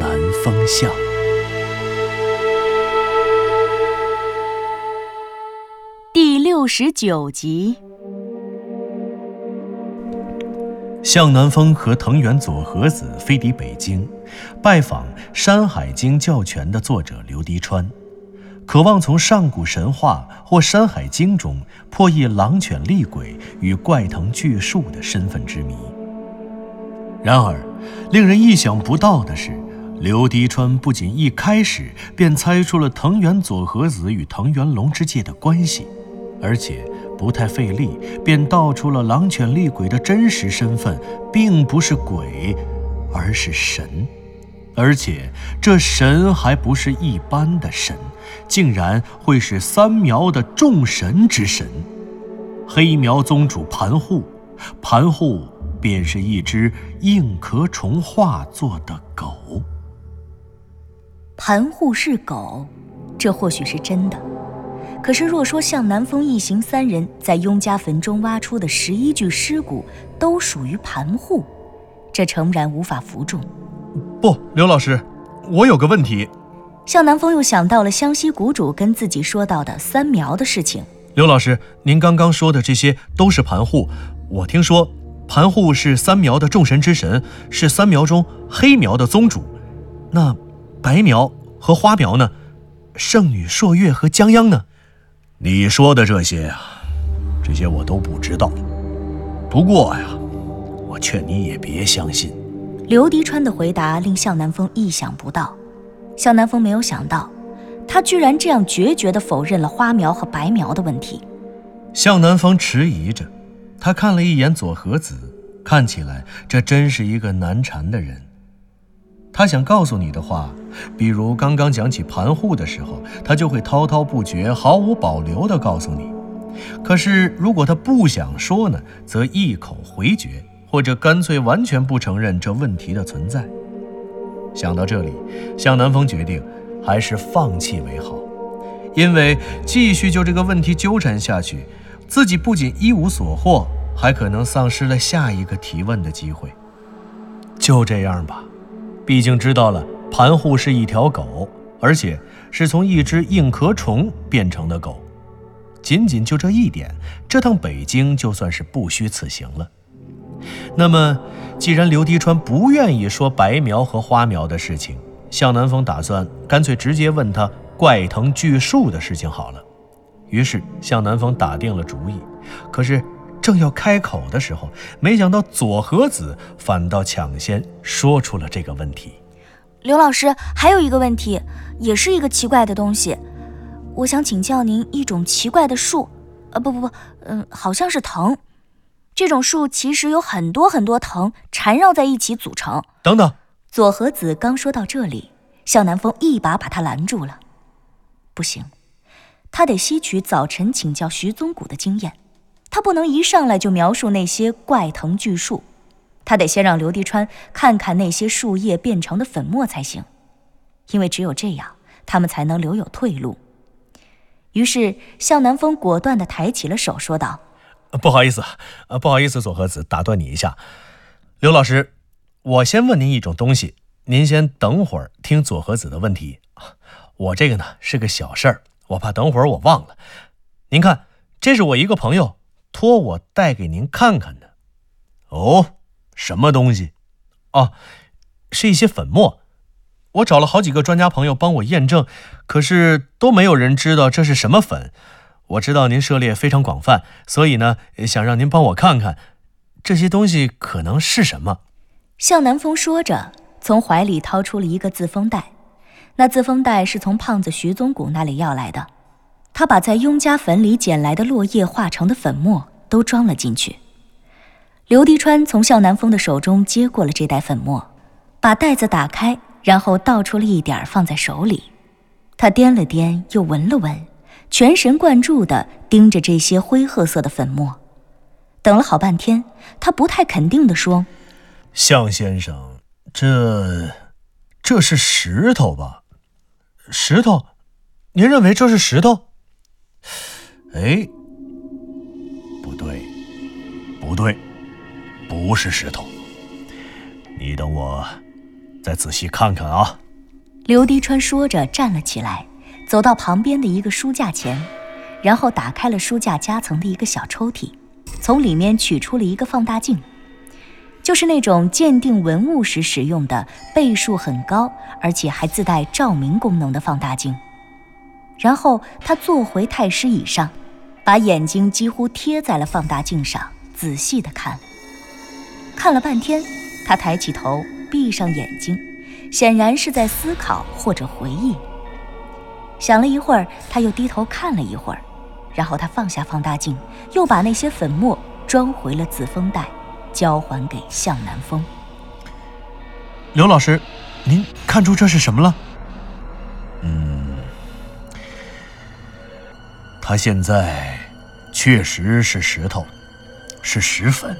南风向》第六十九集。向南风和藤原佐和子飞抵北京，拜访《山海经》教全的作者刘迪川，渴望从上古神话或《山海经》中破译狼犬厉鬼与怪藤巨树的身份之谜。然而，令人意想不到的是，刘迪川不仅一开始便猜出了藤原佐和子与藤原龙之介的关系，而且。不太费力，便道出了狼犬厉鬼的真实身份，并不是鬼，而是神，而且这神还不是一般的神，竟然会是三苗的众神之神。黑苗宗主盘户，盘户便是一只硬壳虫化作的狗。盘户是狗，这或许是真的。可是，若说向南风一行三人在雍家坟中挖出的十一具尸骨都属于盘户，这诚然无法服众。不，刘老师，我有个问题。向南风又想到了湘西谷主跟自己说到的三苗的事情。刘老师，您刚刚说的这些都是盘户，我听说盘户是三苗的众神之神，是三苗中黑苗的宗主。那白苗和花苗呢？圣女朔月和江央呢？你说的这些啊，这些我都不知道。不过呀，我劝你也别相信。刘迪川的回答令向南风意想不到。向南风没有想到，他居然这样决绝地否认了花苗和白苗的问题。向南风迟疑着，他看了一眼左和子，看起来这真是一个难缠的人。他想告诉你的话，比如刚刚讲起盘户的时候，他就会滔滔不绝、毫无保留地告诉你。可是如果他不想说呢，则一口回绝，或者干脆完全不承认这问题的存在。想到这里，向南风决定还是放弃为好，因为继续就这个问题纠缠下去，自己不仅一无所获，还可能丧失了下一个提问的机会。就这样吧。毕竟知道了盘户是一条狗，而且是从一只硬壳虫变成的狗。仅仅就这一点，这趟北京就算是不虚此行了。那么，既然刘迪川不愿意说白苗和花苗的事情，向南风打算干脆直接问他怪藤巨树的事情好了。于是向南风打定了主意。可是。正要开口的时候，没想到左和子反倒抢先说出了这个问题。刘老师，还有一个问题，也是一个奇怪的东西，我想请教您一种奇怪的树。呃，不不不，嗯，好像是藤。这种树其实有很多很多藤缠绕在一起组成。等等，左和子刚说到这里，向南风一把把他拦住了。不行，他得吸取早晨请教徐宗谷的经验。他不能一上来就描述那些怪藤巨树，他得先让刘迪川看看那些树叶变成的粉末才行，因为只有这样，他们才能留有退路。于是向南风果断地抬起了手，说道：“不好意思，不好意思，左和子，打断你一下，刘老师，我先问您一种东西，您先等会儿听左和子的问题。我这个呢是个小事儿，我怕等会儿我忘了。您看，这是我一个朋友。”托我带给您看看的，哦，什么东西？哦，是一些粉末。我找了好几个专家朋友帮我验证，可是都没有人知道这是什么粉。我知道您涉猎非常广泛，所以呢，想让您帮我看看这些东西可能是什么。向南风说着，从怀里掏出了一个自封袋，那自封袋是从胖子徐宗谷那里要来的。他把在雍家坟里捡来的落叶化成的粉末都装了进去。刘迪川从向南风的手中接过了这袋粉末，把袋子打开，然后倒出了一点放在手里。他掂了掂，又闻了闻，全神贯注地盯着这些灰褐色的粉末。等了好半天，他不太肯定地说：“向先生，这这是石头吧？石头？您认为这是石头？哎，不对，不对，不是石头。你等我再仔细看看啊。”刘迪川说着，站了起来，走到旁边的一个书架前，然后打开了书架夹层的一个小抽屉，从里面取出了一个放大镜，就是那种鉴定文物时使用的倍数很高，而且还自带照明功能的放大镜。然后他坐回太师椅上，把眼睛几乎贴在了放大镜上，仔细的看。看了半天，他抬起头，闭上眼睛。显然是在思考或者回忆。想了一会儿，他又低头看了一会儿，然后他放下放大镜，又把那些粉末装回了自封袋，交还给向南风。刘老师，您看出这是什么了？嗯，他现在确实是石头，是石粉，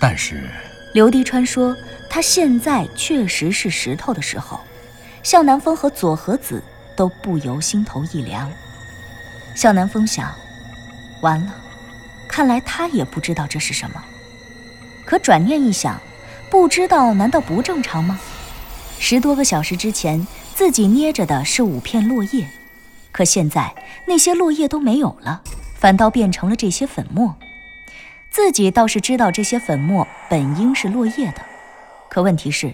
但是。刘迪川说：“他现在确实是石头的时候。”向南风和左和子都不由心头一凉。向南风想：“完了，看来他也不知道这是什么。”可转念一想，不知道难道不正常吗？十多个小时之前，自己捏着的是五片落叶，可现在那些落叶都没有了，反倒变成了这些粉末。自己倒是知道这些粉末本应是落叶的，可问题是，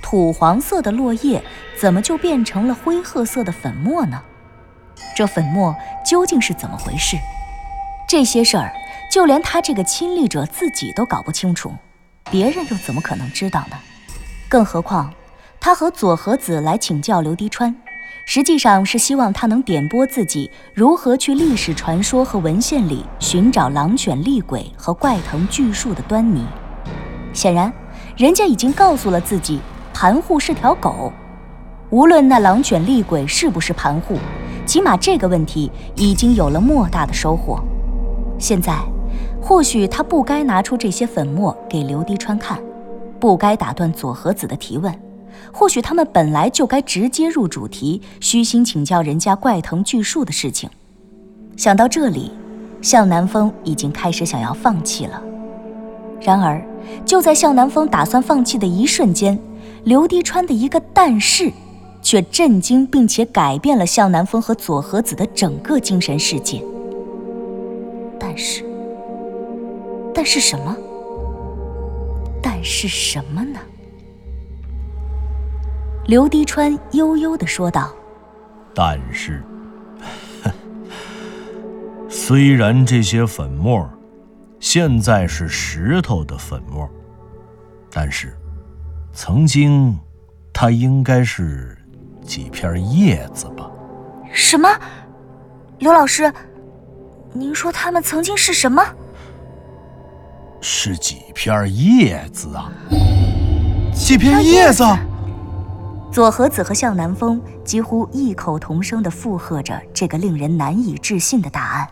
土黄色的落叶怎么就变成了灰褐色的粉末呢？这粉末究竟是怎么回事？这些事儿就连他这个亲历者自己都搞不清楚，别人又怎么可能知道呢？更何况，他和左和子来请教刘滴川。实际上是希望他能点拨自己如何去历史传说和文献里寻找狼犬厉鬼和怪藤巨树的端倪。显然，人家已经告诉了自己，盘户是条狗。无论那狼犬厉鬼是不是盘户，起码这个问题已经有了莫大的收获。现在，或许他不该拿出这些粉末给刘滴川看，不该打断左和子的提问。或许他们本来就该直接入主题，虚心请教人家怪藤巨树的事情。想到这里，向南风已经开始想要放弃了。然而，就在向南风打算放弃的一瞬间，刘滴川的一个“但是”，却震惊并且改变了向南风和佐和子的整个精神世界。但是，但是什么？但是什么呢？刘滴川悠悠地说道：“但是，虽然这些粉末现在是石头的粉末，但是，曾经它应该是几片叶子吧？”什么？刘老师，您说他们曾经是什么？是几片叶子啊？几片叶子？左和子和向南风几乎异口同声地附和着这个令人难以置信的答案。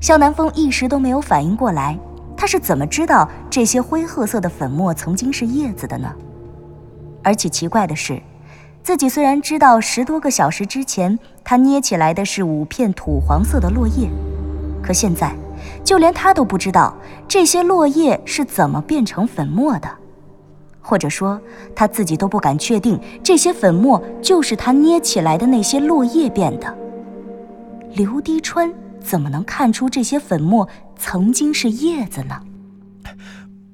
向南风一时都没有反应过来，他是怎么知道这些灰褐色的粉末曾经是叶子的呢？而且奇怪的是，自己虽然知道十多个小时之前他捏起来的是五片土黄色的落叶，可现在就连他都不知道这些落叶是怎么变成粉末的。或者说，他自己都不敢确定这些粉末就是他捏起来的那些落叶变的。刘滴川怎么能看出这些粉末曾经是叶子呢？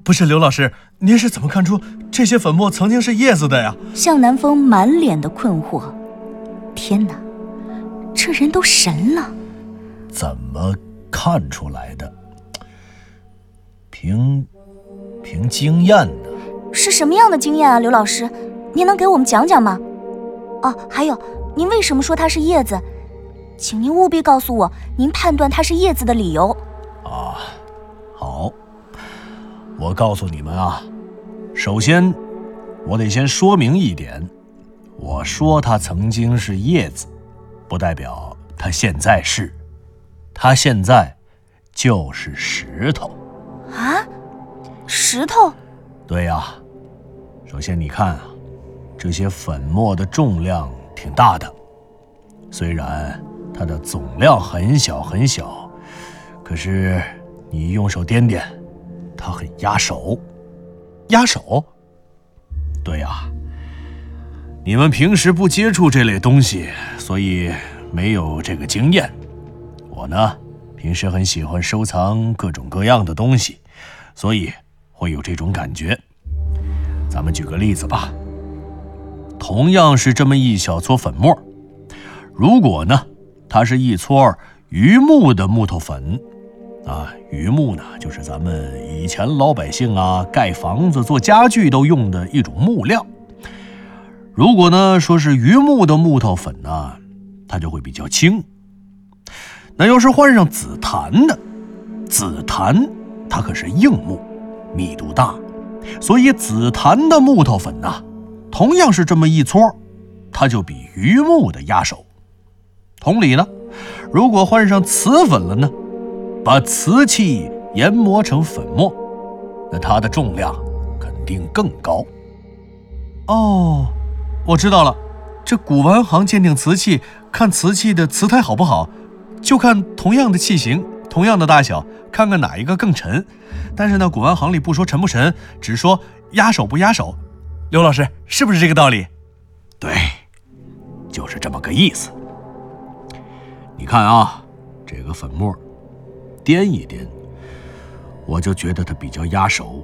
不是刘老师，您是怎么看出这些粉末曾经是叶子的呀？向南风满脸的困惑。天哪，这人都神了！怎么看出来的？凭凭经验呢？是什么样的经验啊，刘老师？您能给我们讲讲吗？哦，还有，您为什么说它是叶子？请您务必告诉我，您判断它是叶子的理由。啊，好，我告诉你们啊，首先，我得先说明一点，我说它曾经是叶子，不代表它现在是，它现在就是石头。啊，石头？对呀。首先你看啊，这些粉末的重量挺大的，虽然它的总量很小很小，可是你用手掂掂，它很压手。压手？对呀，你们平时不接触这类东西，所以没有这个经验。我呢，平时很喜欢收藏各种各样的东西，所以会有这种感觉。咱们举个例子吧，同样是这么一小撮粉末，如果呢，它是一撮榆木的木头粉。啊，榆木呢，就是咱们以前老百姓啊盖房子、做家具都用的一种木料。如果呢说是榆木的木头粉呢，它就会比较轻。那要是换上紫檀的，紫檀它可是硬木，密度大，所以紫檀的木头粉呐，同样是这么一撮，它就比榆木的压手。同理呢，如果换上瓷粉了呢？把瓷器研磨成粉末，那它的重量肯定更高。哦，我知道了。这古玩行鉴定瓷器，看瓷器的瓷胎好不好，就看同样的器型、同样的大小，看看哪一个更沉。但是呢，古玩行里不说沉不沉，只说压手不压手。刘老师，是不是这个道理？对，就是这么个意思。你看啊，这个粉末。掂一掂，我就觉得它比较压手，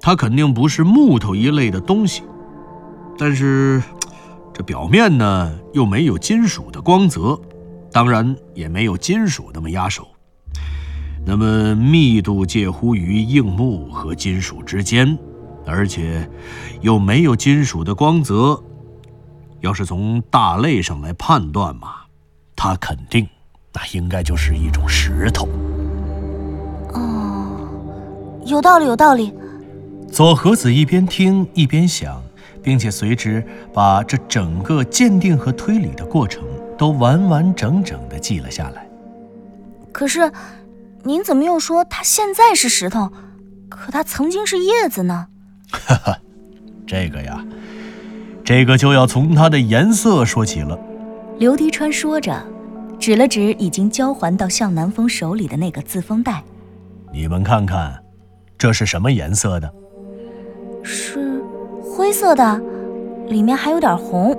它肯定不是木头一类的东西，但是这表面呢又没有金属的光泽，当然也没有金属那么压手，那么密度介乎于硬木和金属之间，而且又没有金属的光泽，要是从大类上来判断嘛，它肯定那应该就是一种石头。哦有道理，有道理。左和子一边听一边想，并且随之把这整个鉴定和推理的过程都完完整整的记了下来。可是，您怎么又说它现在是石头，可它曾经是叶子呢？哈哈，这个呀，这个就要从它的颜色说起了。刘迪川说着，指了指已经交还到向南风手里的那个自封袋，你们看看。这是什么颜色的？是灰色的，里面还有点红。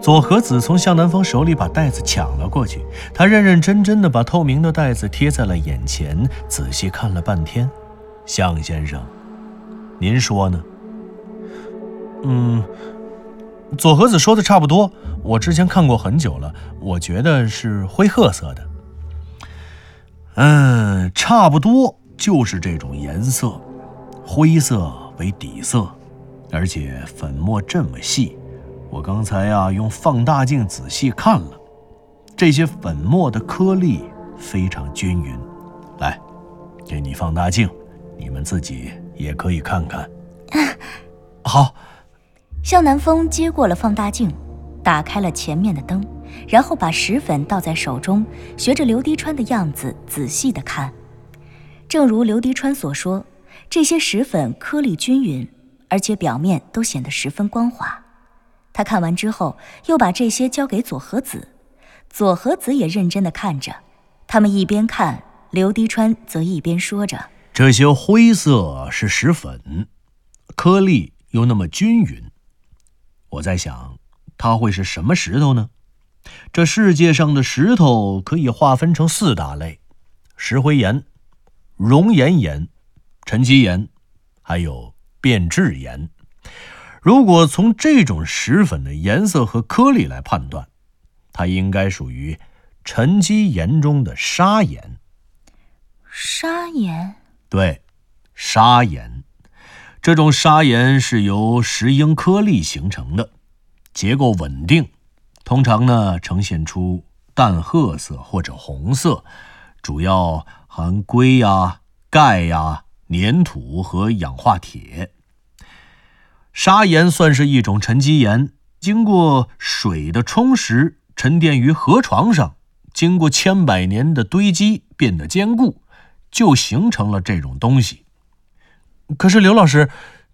左和子从向南风手里把袋子抢了过去，他认认真真的把透明的袋子贴在了眼前，仔细看了半天。向先生，您说呢？嗯，左和子说的差不多。我之前看过很久了，我觉得是灰褐色的。嗯，差不多。就是这种颜色，灰色为底色，而且粉末这么细。我刚才呀用放大镜仔细看了，这些粉末的颗粒非常均匀。来，给你放大镜，你们自己也可以看看。好。向南风接过了放大镜，打开了前面的灯，然后把石粉倒在手中，学着刘迪川的样子仔细的看。正如刘迪川所说，这些石粉颗粒均匀，而且表面都显得十分光滑。他看完之后，又把这些交给佐和子，佐和子也认真的看着。他们一边看，刘迪川则一边说着：“这些灰色是石粉，颗粒又那么均匀。我在想，它会是什么石头呢？这世界上的石头可以划分成四大类：石灰岩。”熔岩岩、沉积岩，还有变质岩。如果从这种石粉的颜色和颗粒来判断，它应该属于沉积岩中的砂岩。砂岩？对，砂岩。这种砂岩是由石英颗粒形成的，结构稳定，通常呢呈现出淡褐色或者红色，主要。含硅呀、钙呀、粘土和氧化铁。砂岩算是一种沉积岩，经过水的冲蚀，沉淀于河床上，经过千百年的堆积，变得坚固，就形成了这种东西。可是刘老师，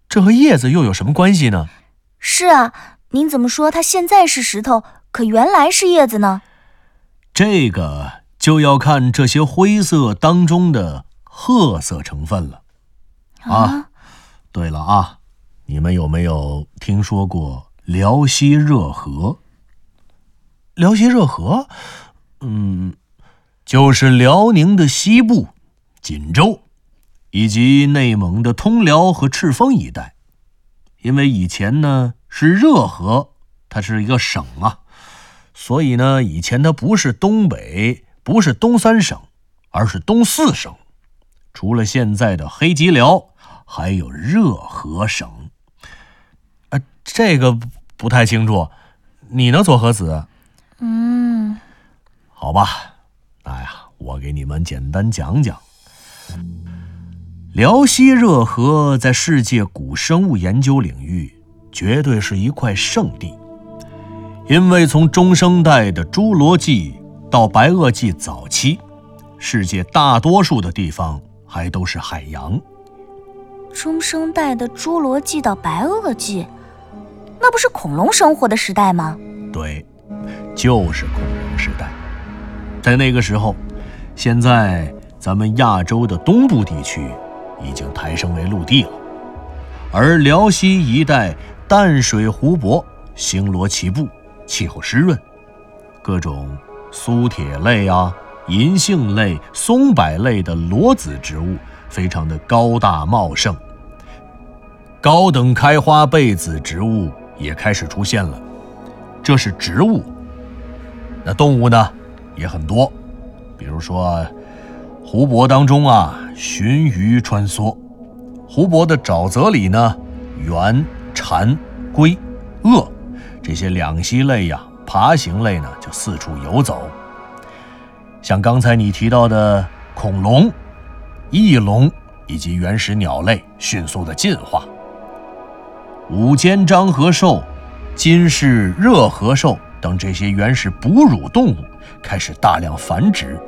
这和叶子又有什么关系呢？是啊，您怎么说它现在是石头，可原来是叶子呢？这个就要看这些灰色当中的褐色成分了。啊，对了啊，你们有没有听说过辽西热河？辽西热河，嗯，就是辽宁的西部，锦州。以及内蒙的通辽和赤峰一带，因为以前呢是热河，它是一个省啊，所以呢以前它不是东北，不是东三省，而是东四省。除了现在的黑吉辽，还有热河省。啊，这个不太清楚，你呢，左和子？嗯，好吧，那呀，我给你们简单讲讲。辽西热河在世界古生物研究领域绝对是一块圣地，因为从中生代的侏罗纪到白垩纪早期，世界大多数的地方还都是海洋。中生代的侏罗纪到白垩纪，那不是恐龙生活的时代吗？对，就是恐龙时代。在那个时候，现在咱们亚洲的东部地区。已经抬升为陆地了，而辽西一带淡水湖泊星罗棋布，气候湿润，各种苏铁类啊、银杏类、松柏类的裸子植物非常的高大茂盛，高等开花被子植物也开始出现了。这是植物，那动物呢也很多，比如说湖泊当中啊。鲟鱼穿梭，湖泊的沼泽里呢，猿、蝉、龟、鳄这些两栖类呀、爬行类呢，就四处游走。像刚才你提到的恐龙、翼龙以及原始鸟类迅速的进化，五间张和兽、金氏热合兽等这些原始哺乳动物开始大量繁殖。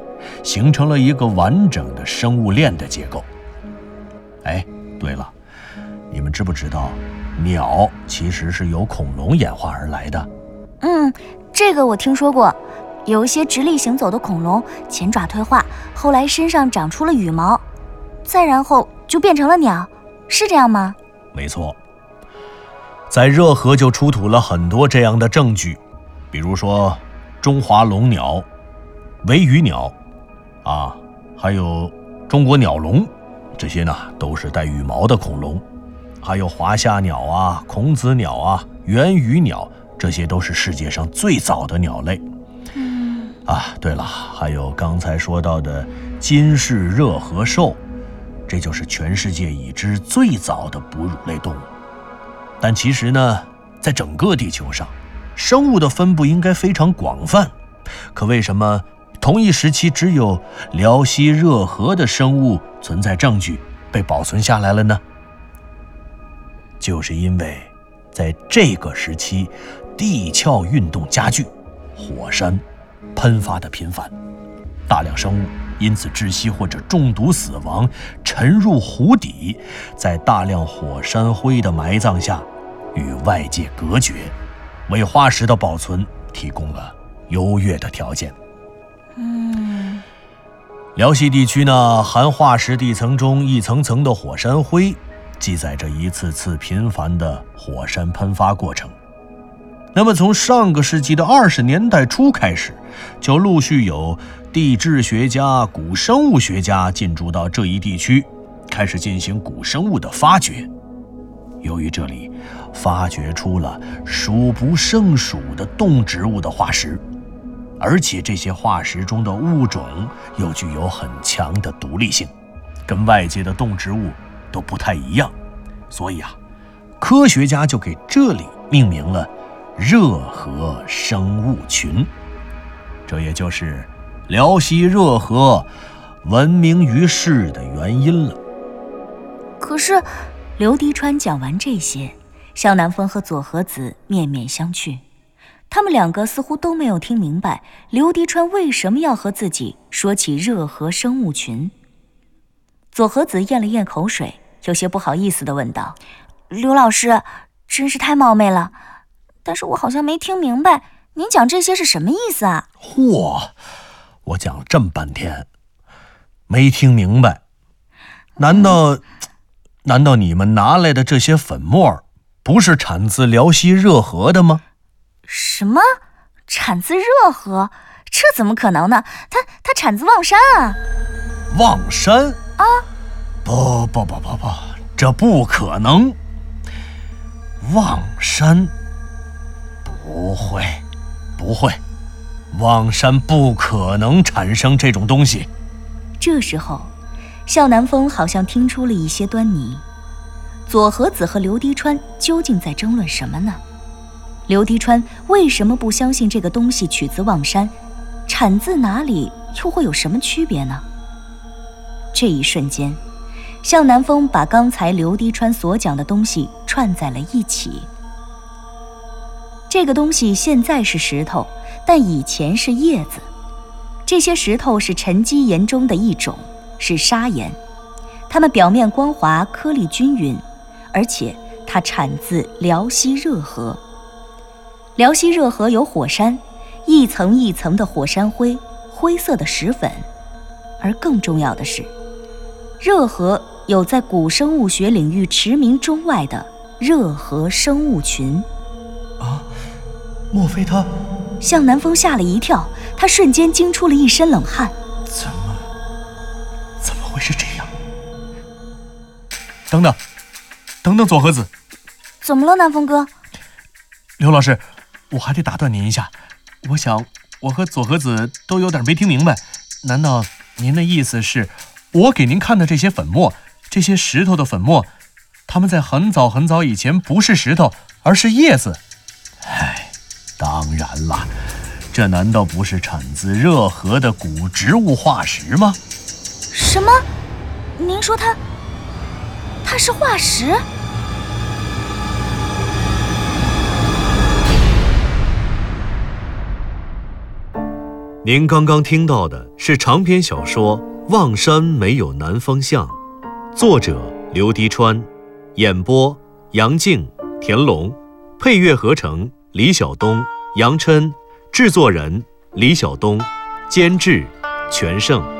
形成了一个完整的生物链的结构。哎，对了，你们知不知道，鸟其实是由恐龙演化而来的？嗯，这个我听说过。有一些直立行走的恐龙，前爪退化，后来身上长出了羽毛，再然后就变成了鸟，是这样吗？没错，在热河就出土了很多这样的证据，比如说中华龙鸟、维羽鸟。啊，还有中国鸟龙，这些呢都是带羽毛的恐龙，还有华夏鸟啊、孔子鸟啊、圆羽鸟，这些都是世界上最早的鸟类。嗯，啊，对了，还有刚才说到的金氏热河兽，这就是全世界已知最早的哺乳类动物。但其实呢，在整个地球上，生物的分布应该非常广泛，可为什么？同一时期，只有辽西热河的生物存在证据被保存下来了呢。就是因为，在这个时期，地壳运动加剧，火山喷发的频繁，大量生物因此窒息或者中毒死亡，沉入湖底，在大量火山灰的埋葬下，与外界隔绝，为化石的保存提供了优越的条件。嗯，辽西地区呢，含化石地层中一层层的火山灰，记载着一次次频繁的火山喷发过程。那么，从上个世纪的二十年代初开始，就陆续有地质学家、古生物学家进驻到这一地区，开始进行古生物的发掘。由于这里发掘出了数不胜数的动植物的化石。而且这些化石中的物种又具有很强的独立性，跟外界的动植物都不太一样，所以啊，科学家就给这里命名了“热河生物群”，这也就是辽西热河闻名于世的原因了。可是，刘迪川讲完这些，向南风和左和子面面相觑，他们两个似乎都没有听明白刘迪川为什么要和自己说起热河生物群。左和子咽了咽口水，有些不好意思地问道：“刘老师，真是太冒昧了，但是我好像没听明白您讲这些是什么意思啊？”嚯，我讲了这么半天，没听明白？难道？难道你们拿来的这些粉末，不是产自辽西热河的吗？什么？产自热河？这怎么可能呢？它它产自望山啊！望山啊？不不不不不，这不可能！望山不会不会，望山不可能产生这种东西。这时候。向南风好像听出了一些端倪，左和子和刘滴川究竟在争论什么呢？刘滴川为什么不相信这个东西取自望山，产自哪里又会有什么区别呢？这一瞬间，向南风把刚才刘滴川所讲的东西串在了一起。这个东西现在是石头，但以前是叶子，这些石头是沉积岩中的一种。是砂岩，它们表面光滑，颗粒均匀，而且它产自辽西热河。辽西热河有火山，一层一层的火山灰，灰色的石粉。而更重要的是，热河有在古生物学领域驰名中外的热河生物群。啊，莫非他？向南风吓了一跳，他瞬间惊出了一身冷汗。怎么？怎么会是这样？等等，等等，左和子，怎么了，南风哥？刘老师，我还得打断您一下。我想，我和左和子都有点没听明白。难道您的意思是，我给您看的这些粉末，这些石头的粉末，它们在很早很早以前不是石头，而是叶子？哎，当然了，这难道不是产自热河的古植物化石吗？什么？您说它，它是化石？您刚刚听到的是长篇小说《望山没有南方向》，作者刘迪川，演播杨静、田龙，配乐合成李晓东、杨琛，制作人李晓东，监制全胜。